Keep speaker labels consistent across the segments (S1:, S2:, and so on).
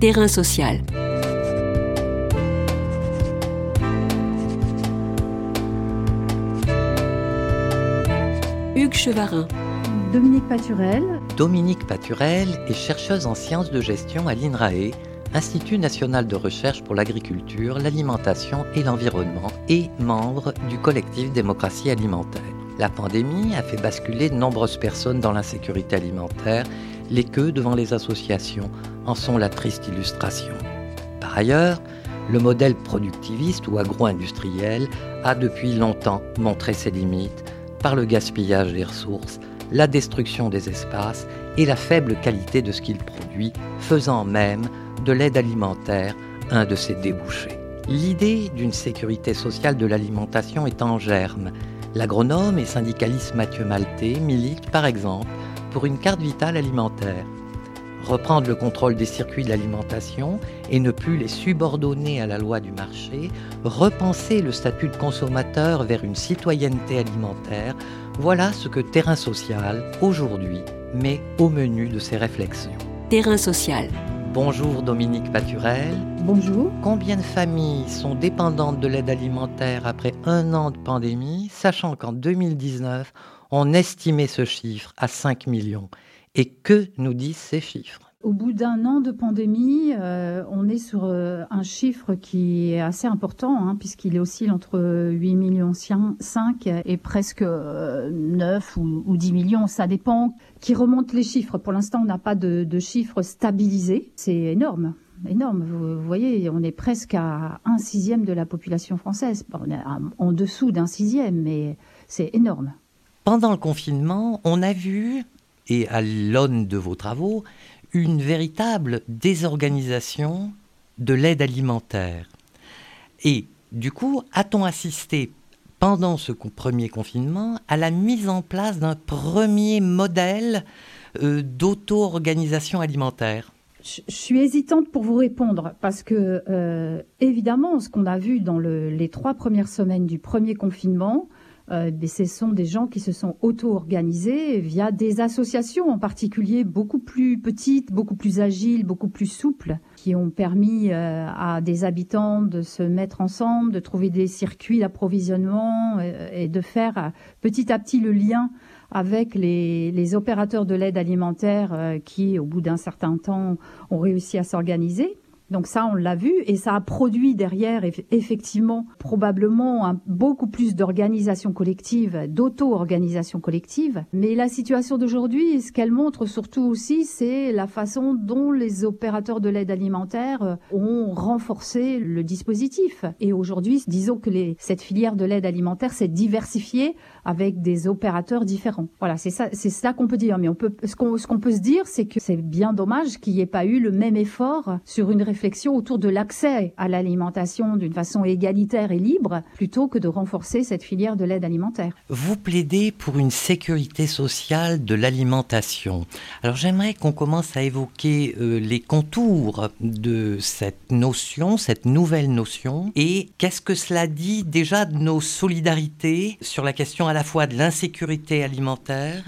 S1: Terrain social. Hugues Chevarin.
S2: Dominique Paturel.
S3: Dominique Paturel est chercheuse en sciences de gestion à l'INRAE, Institut national de recherche pour l'agriculture, l'alimentation et l'environnement, et membre du collectif Démocratie alimentaire. La pandémie a fait basculer de nombreuses personnes dans l'insécurité alimentaire. Les queues devant les associations en sont la triste illustration. Par ailleurs, le modèle productiviste ou agro-industriel a depuis longtemps montré ses limites par le gaspillage des ressources, la destruction des espaces et la faible qualité de ce qu'il produit, faisant même de l'aide alimentaire un de ses débouchés. L'idée d'une sécurité sociale de l'alimentation est en germe L'agronome et syndicaliste Mathieu Maltais milite par exemple pour une carte vitale alimentaire. Reprendre le contrôle des circuits de l'alimentation et ne plus les subordonner à la loi du marché, repenser le statut de consommateur vers une citoyenneté alimentaire, voilà ce que Terrain Social, aujourd'hui, met au menu de ses réflexions.
S1: Terrain social.
S3: Bonjour Dominique Paturel.
S2: Bonjour.
S3: Combien de familles sont dépendantes de l'aide alimentaire après un an de pandémie, sachant qu'en 2019, on estimait ce chiffre à 5 millions? Et que nous disent ces chiffres?
S2: Au bout d'un an de pandémie, euh, on est sur euh, un chiffre qui est assez important, hein, puisqu'il oscille entre 8 millions 5 et presque 9 euh, ou, 10 millions. Ça dépend qui remonte les chiffres. Pour l'instant, on n'a pas de, de chiffres stabilisés. C'est énorme énorme. Vous, voyez, on est presque à un sixième de la population française. on est en dessous d'un sixième, mais c'est énorme.
S3: Pendant le confinement, on a vu, et à l'aune de vos travaux, une véritable désorganisation de l'aide alimentaire. Et du coup, a-t-on assisté pendant ce premier confinement à la mise en place d'un premier modèle euh, d'auto-organisation alimentaire?
S2: Je suis hésitante pour vous répondre parce que, euh, évidemment, ce qu'on a vu dans les trois premières semaines du premier confinement, euh, ce sont des gens qui se sont auto-organisés via des associations en particulier beaucoup plus petites, beaucoup plus agiles, beaucoup plus souples, qui ont permis euh, à des habitants de se mettre ensemble, de trouver des circuits d'approvisionnement et de faire petit à petit le lien avec les, opérateurs de l'aide alimentaire euh, qui, au bout d'un certain temps, ont réussi à s'organiser. Donc ça, on l'a vu et ça a produit derrière effectivement probablement beaucoup plus d'organisation collective, d'auto-organisation collective. Mais la situation d'aujourd'hui, ce qu'elle montre surtout aussi, c'est la façon dont les opérateurs de l'aide alimentaire euh, ont renforcé le dispositif. Et aujourd'hui, disons que cette filière de l'aide alimentaire s'est diversifiée avec des opérateurs différents. Voilà, c'est ça, c'est ça qu'on peut dire. Mais on peut, ce qu'on, ce qu'on peut se dire, c'est que c'est bien dommage qu'il n'y ait pas eu le même effort sur une réflexion autour de l'accès à l'alimentation d'une façon égalitaire et libre, plutôt que de renforcer cette filière de l'aide alimentaire.
S3: Vous plaidez pour une sécurité sociale de l'alimentation. Alors j'aimerais qu'on commence à évoquer euh, les contours de cette notion, cette nouvelle notion, et qu'est-ce que cela dit déjà de nos solidarités sur la question à la fois de l'insécurité alimentaire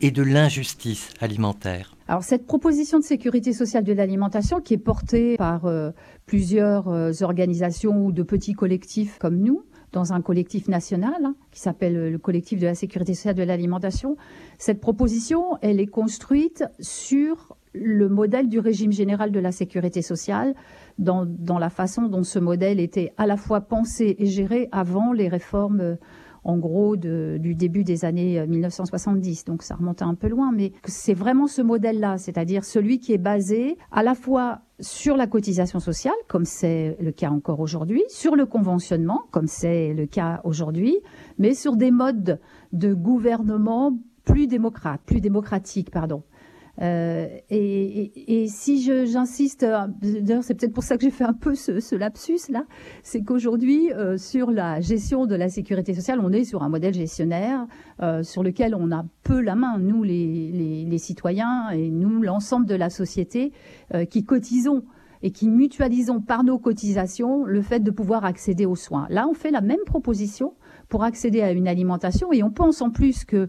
S3: et de l'injustice alimentaire.
S2: Alors cette proposition de sécurité sociale de l'alimentation qui est portée par euh, plusieurs euh, organisations ou de petits collectifs comme nous, dans un collectif national hein, qui s'appelle le collectif de la sécurité sociale de l'alimentation, cette proposition, elle est construite sur le modèle du régime général de la sécurité sociale, dans, dans la façon dont ce modèle était à la fois pensé et géré avant les réformes euh, en gros du début des années 1970. Euh, Donc ça remonte un peu loin, mais c'est vraiment ce modèle-là, c'est-à-dire celui qui est basé à la fois sur la cotisation sociale, comme c'est le cas encore aujourd'hui, sur le conventionnement, comme c'est le cas aujourd'hui, mais sur des modes de gouvernement plus démocrates, plus démocratiques, pardon. Euh, et, si j'insiste, euh, d'ailleurs c'est peut-être pour ça que j'ai fait un peu ce, lapsus là, c'est qu'aujourd'hui euh, sur la gestion de la sécurité sociale, on est sur un modèle gestionnaire sur lequel on a peu la main, nous les citoyens et nous l'ensemble de la société qui cotisons et qui mutualisons par nos cotisations le fait de pouvoir accéder aux soins. Là, on fait la même proposition pour accéder à une alimentation et on pense en plus que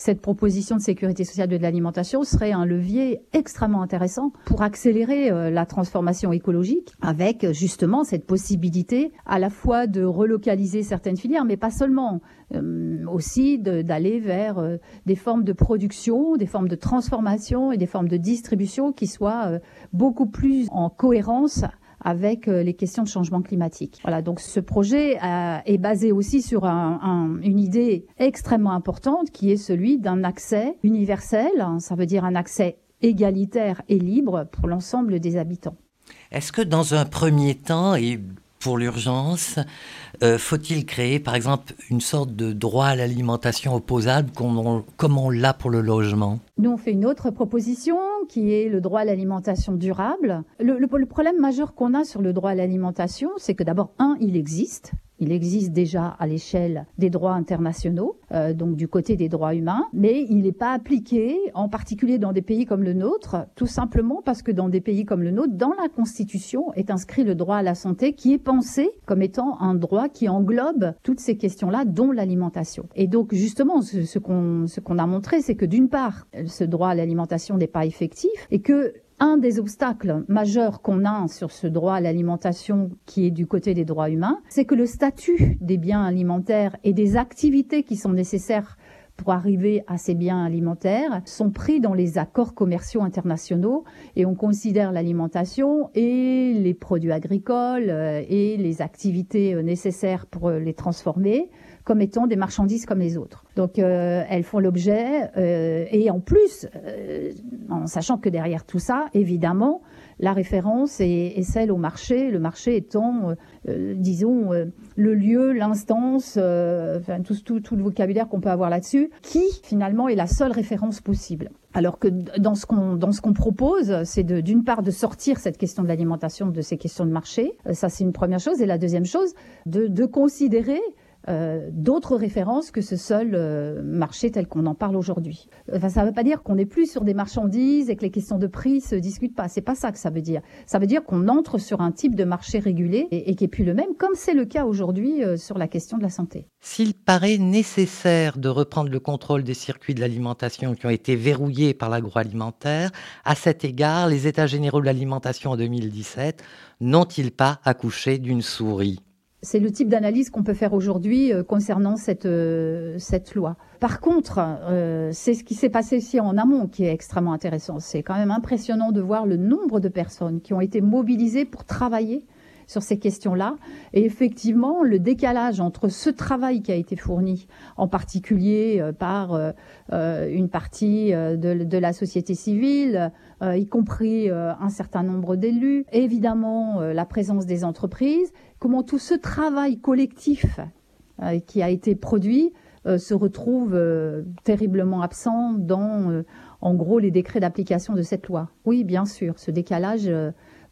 S2: cette proposition de sécurité sociale de l'alimentation serait un levier extrêmement intéressant pour accélérer euh, la transformation écologique avec justement cette possibilité à la fois de relocaliser certaines filières, mais pas seulement, euh, aussi d'aller vers euh, des formes de production, des formes de transformation et des formes de distribution qui soient beaucoup plus en cohérence avec euh, les questions de changement climatique. Voilà, donc ce projet euh, est basé aussi sur une idée extrêmement importante qui est celui d'un accès universel, ça veut dire un accès égalitaire et libre pour l'ensemble des habitants.
S3: Est-ce que dans un premier temps, pour l'urgence, euh, faut-il créer, par exemple, une sorte de droit à l'alimentation opposable comme on l'a pour le logement?
S2: Nous, on fait une autre proposition qui est le droit à l'alimentation durable. le problème majeur qu'on a sur le droit à l'alimentation, c'est que d'abord, un, il existe. Il existe déjà à l'échelle des droits internationaux, euh, donc du côté des droits humains, mais il n'est pas appliqué, en particulier dans des pays comme le nôtre, tout simplement parce que dans des pays comme le nôtre, dans la Constitution est inscrit le droit à la santé qui est pensé comme étant un droit qui englobe toutes ces questions-là, dont l'alimentation. Et donc justement, ce, ce qu'on a montré, c'est que d'une part, ce droit à l'alimentation n'est pas effectif et que un des obstacles majeurs qu'on a sur ce droit à l'alimentation qui est du côté des droits humains, c'est que le statut des biens alimentaires et des activités qui sont nécessaires pour arriver à ces biens alimentaires sont pris dans les accords commerciaux internationaux et on considère l'alimentation et les produits agricoles euh, et les activités euh, nécessaires pour euh, les transformer comme étant des marchandises comme les autres. Donc euh, elles font l'objet, euh, et en plus, euh, en sachant que derrière tout ça, évidemment, la référence est, celle au marché, le marché étant, disons, le lieu, l'instance, enfin, tout, tout, le vocabulaire qu'on peut avoir là-dessus, qui finalement est la seule référence possible. Alors que dans ce qu'on dans ce qu'on propose, c'est d'une part de sortir cette question de l'alimentation de ces questions de marché, ça c'est une première chose, et la deuxième chose, de considérer euh, d'autres références que ce seul euh, marché tel qu'on en parle aujourd'hui. Enfin, ça ne veut pas dire qu'on n'est plus sur des marchandises et que les questions de prix se discutent pas. C'est pas ça que ça veut dire. Ça veut dire qu'on entre sur un type de marché régulé et, qui est plus le même, comme c'est le cas aujourd'hui euh, sur la question de la santé.
S3: S'il paraît nécessaire de reprendre le contrôle des circuits de l'alimentation qui ont été verrouillés par l'agroalimentaire, à cet égard, les États généraux de l'alimentation en 2017 n'ont-ils pas accouché d'une souris?
S2: C'est le type d'analyse qu'on peut faire aujourd'hui euh, concernant cette, euh, cette loi. Par contre, euh, c'est ce qui s'est passé ici en amont qui est extrêmement intéressant. C'est quand même impressionnant de voir le nombre de personnes qui ont été mobilisées pour travailler sur ces questions-là. Et effectivement, le décalage entre ce travail qui a été fourni, en particulier euh, par euh, euh, une partie de, la société civile, y compris un certain nombre d'élus, évidemment la présence des entreprises, comment tout ce travail collectif qui a été produit se retrouve terriblement absent dans, en gros, les décrets d'application de cette loi. Oui, bien sûr, ce décalage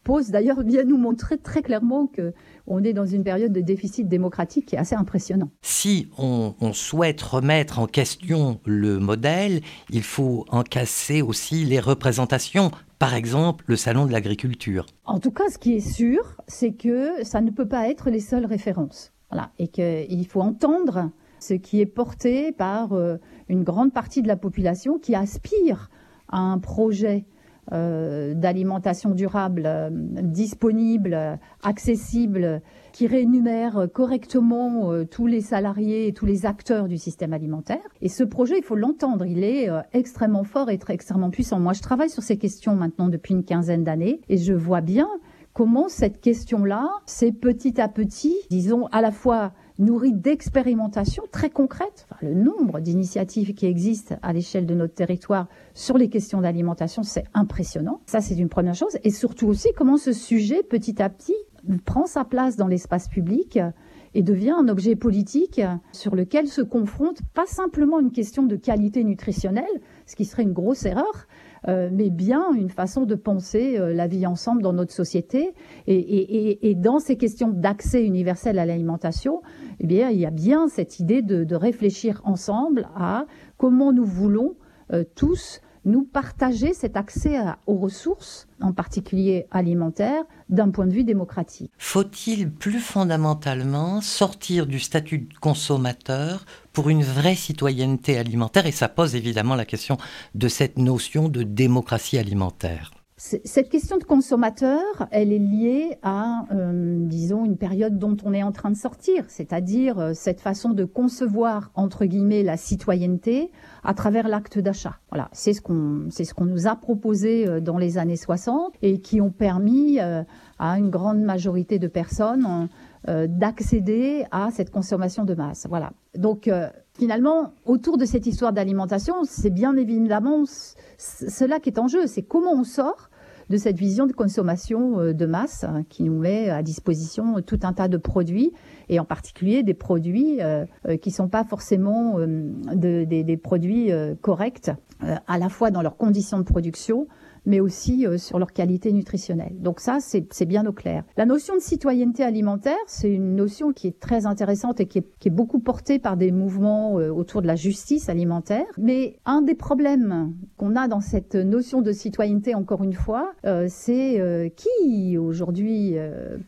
S2: pose d'ailleurs vient nous montrer très clairement que on est dans une période de déficit démocratique qui est assez impressionnant.
S3: Si on, souhaite remettre en question le modèle, il faut en casser aussi les représentations. Par exemple, le salon de l'agriculture.
S2: En tout cas, ce qui est sûr, c'est que ça ne peut pas être les seules références. Voilà, et qu'il faut entendre ce qui est porté par euh, une grande partie de la population qui aspire à un projet d'alimentation durable euh, disponible, accessible, qui rémunère correctement euh, tous les salariés et tous les acteurs du système alimentaire. Et ce projet, il faut l'entendre, il est extrêmement fort et très, extrêmement puissant. Moi, je travaille sur ces questions maintenant depuis une quinzaine d'années et je vois bien comment cette question-là, c'est petit à petit, disons, à la fois nourri d'expérimentations très concrètes. le nombre d'initiatives qui existent à l'échelle de notre territoire sur les questions d'alimentation, c'est impressionnant. Ça, c'est une première chose. Et surtout aussi, comment ce sujet, petit à petit, prend sa place dans l'espace public et devient un objet politique sur lequel se confronte pas simplement une question de qualité nutritionnelle, ce qui serait une grosse erreur, euh, mais bien une façon de penser euh, la vie ensemble dans notre société. Et, dans ces questions d'accès universel à l'alimentation, eh bien, il y a bien cette idée de, réfléchir ensemble à comment nous voulons euh, tous nous partager cet accès aux ressources, en particulier alimentaires, d'un point de vue démocratique.
S3: Faut-il plus fondamentalement sortir du statut de consommateur pour une vraie citoyenneté alimentaire? Et ça pose évidemment la question de cette notion de démocratie alimentaire.
S2: Cette question de consommateur, elle est liée à, euh, disons, une période dont on est en train de sortir, c'est-à-dire euh, cette façon de concevoir, entre guillemets, la citoyenneté à travers l'acte d'achat. Voilà, c'est ce qu'on c'est ce qu'on nous a proposé euh, dans les années 60 et qui ont permis à une grande majorité de personnes d'accéder à cette consommation de masse. Voilà. Donc finalement, autour de cette histoire d'alimentation, c'est bien évidemment cela qui est en jeu. C'est comment on sort de cette vision de consommation euh, de masse hein, qui nous met à disposition tout un tas de produits et en particulier des produits euh, euh, qui sont pas forcément des, produits corrects à la fois dans leurs conditions de production mais aussi euh, sur leur qualité nutritionnelle. Donc ça, c'est bien au clair. La notion de citoyenneté alimentaire, c'est une notion qui est très intéressante et qui est, beaucoup portée par des mouvements euh, autour de la justice alimentaire. Mais un des problèmes qu'on a dans cette notion de citoyenneté, encore une fois, euh, c'est qui aujourd'hui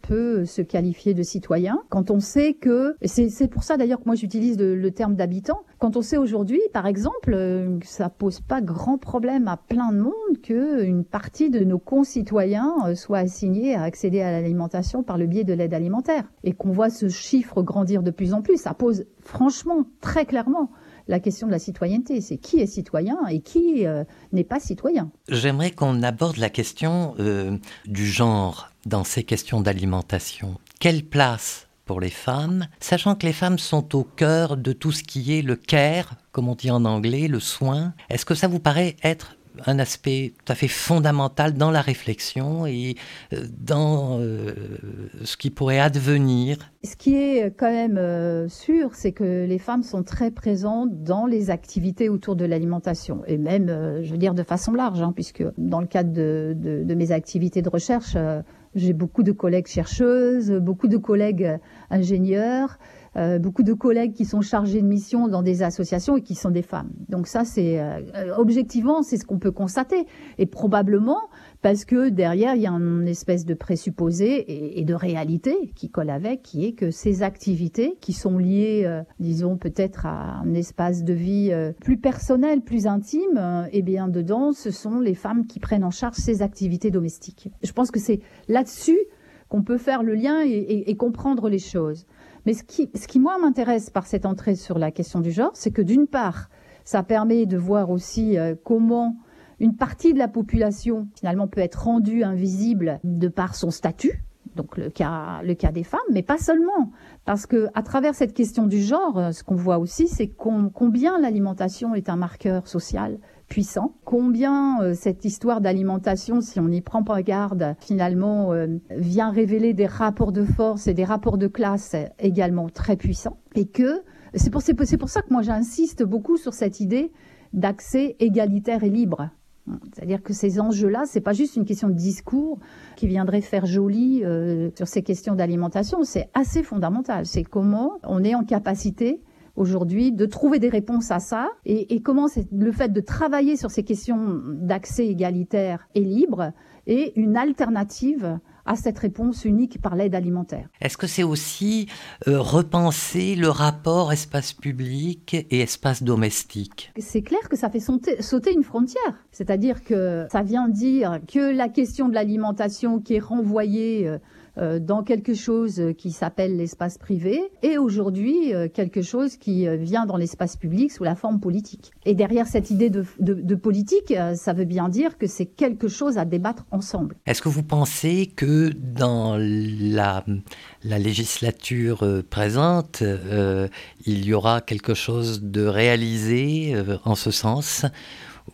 S2: peut se qualifier de citoyen quand on sait que, c'est pour ça d'ailleurs que moi j'utilise le, terme d'habitant, quand on sait aujourd'hui, par exemple, que ça pose pas grand problème à plein de monde que une partie de nos concitoyens euh, soit assignée à accéder à l'alimentation par le biais de l'aide alimentaire et qu'on voit ce chiffre grandir de plus en plus. Ça pose franchement, très clairement, la question de la citoyenneté. C'est qui est citoyen et qui euh, n'est pas citoyen.
S3: J'aimerais qu'on aborde la question euh, du genre dans ces questions d'alimentation. Quelle place pour les femmes, sachant que les femmes sont au cœur de tout ce qui est le care, comme on dit en anglais, le soin. Est-ce que ça vous paraît être un aspect tout à fait fondamental dans la réflexion et euh, dans euh, ce qui pourrait advenir.
S2: Ce qui est quand même euh, sûr, c'est que les femmes sont très présentes dans les activités autour de l'alimentation, et même, je veux dire, de façon large, hein, puisque dans le cadre de mes activités de recherche, j'ai beaucoup de collègues chercheuses, beaucoup de collègues ingénieurs. Euh, beaucoup de collègues qui sont chargés de mission dans des associations et qui sont des femmes. Donc ça, c'est euh, objectivement, c'est ce qu'on peut constater. Et probablement parce que derrière, il y a une espèce de présupposé et, de réalité qui colle avec, qui est que ces activités qui sont liées, euh, disons peut-être à un espace de vie plus personnel, plus intime, eh bien dedans, ce sont les femmes qui prennent en charge ces activités domestiques. Je pense que c'est là-dessus qu'on peut faire le lien et comprendre les choses. Mais ce qui, moi m'intéresse par cette entrée sur la question du genre, c'est que d'une part, ça permet de voir aussi euh, comment une partie de la population finalement peut être rendue invisible de par son statut, donc le cas, le cas des femmes, mais pas seulement, parce que à travers cette question du genre, euh, ce qu'on voit aussi, c'est combien l'alimentation est un marqueur social Combien euh, cette histoire d'alimentation, si on n'y prend pas garde, finalement euh, vient révéler des rapports de force et des rapports de classe également très puissants. Et que c'est pour, c'est pour ça que moi j'insiste beaucoup sur cette idée d'accès égalitaire et libre. C'est-à-dire que ces enjeux-là, c'est pas juste une question de discours qui viendrait faire joli euh, sur ces questions d'alimentation, c'est assez fondamental. C'est comment on est en capacité aujourd'hui de trouver des réponses à ça et, et comment le fait de travailler sur ces questions d'accès égalitaire et libre est une alternative à cette réponse unique par l'aide alimentaire.
S3: Est-ce que c'est aussi euh, repenser le rapport espace public et espace domestique?
S2: C'est clair que ça fait sauter une frontière. C'est-à-dire que ça vient dire que la question de l'alimentation qui est renvoyée euh, euh, dans quelque chose qui s'appelle l'espace privé et aujourd'hui euh, quelque chose qui euh, vient dans l'espace public sous la forme politique. Et derrière cette idée de, politique, ça veut bien dire que c'est quelque chose à débattre ensemble.
S3: Est-ce que vous pensez que dans la législature présente, il y aura quelque chose de réalisé en ce sens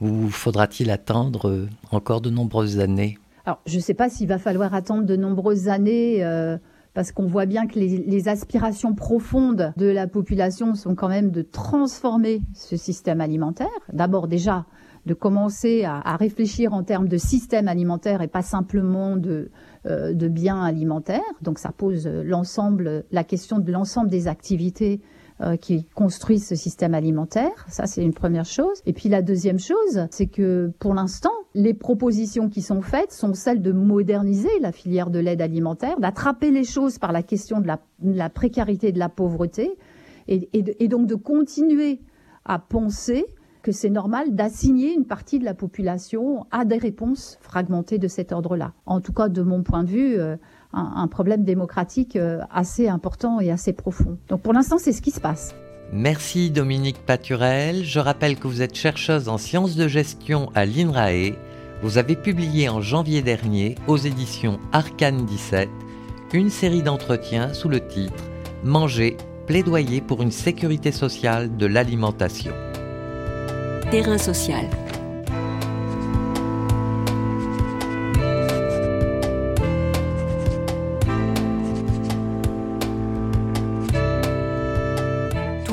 S3: ou faudra-t-il attendre encore de nombreuses années?
S2: Alors, je ne sais pas s'il va falloir attendre de nombreuses années. Euh, parce qu'on voit bien que les, aspirations profondes de la population sont quand même de transformer ce système alimentaire. D'abord déjà de commencer à, réfléchir en termes de système alimentaire et pas simplement de, euh, de biens alimentaires. Donc ça pose l'ensemble, la question de l'ensemble des activités euh, qui construisent ce système alimentaire. Ça, c'est une première chose. Et puis la deuxième chose, c'est que pour l'instant, les propositions qui sont faites sont celles de moderniser la filière de l'aide alimentaire, d'attraper les choses par la question de la, précarité et de la pauvreté, et donc de continuer à penser que c'est normal d'assigner une partie de la population à des réponses fragmentées de cet ordre-là. En tout cas, de mon point de vue, euh, un, problème démocratique euh, assez important et assez profond. Donc pour l'instant, c'est ce qui se passe.
S3: Merci Dominique Paturel. Je rappelle que vous êtes chercheuse en sciences de gestion à l'INRAE. Vous avez publié en janvier dernier aux éditions Arcane 17 une série d'entretiens sous le titre Manger, plaidoyer pour une sécurité sociale de l'alimentation.
S1: Terrain social.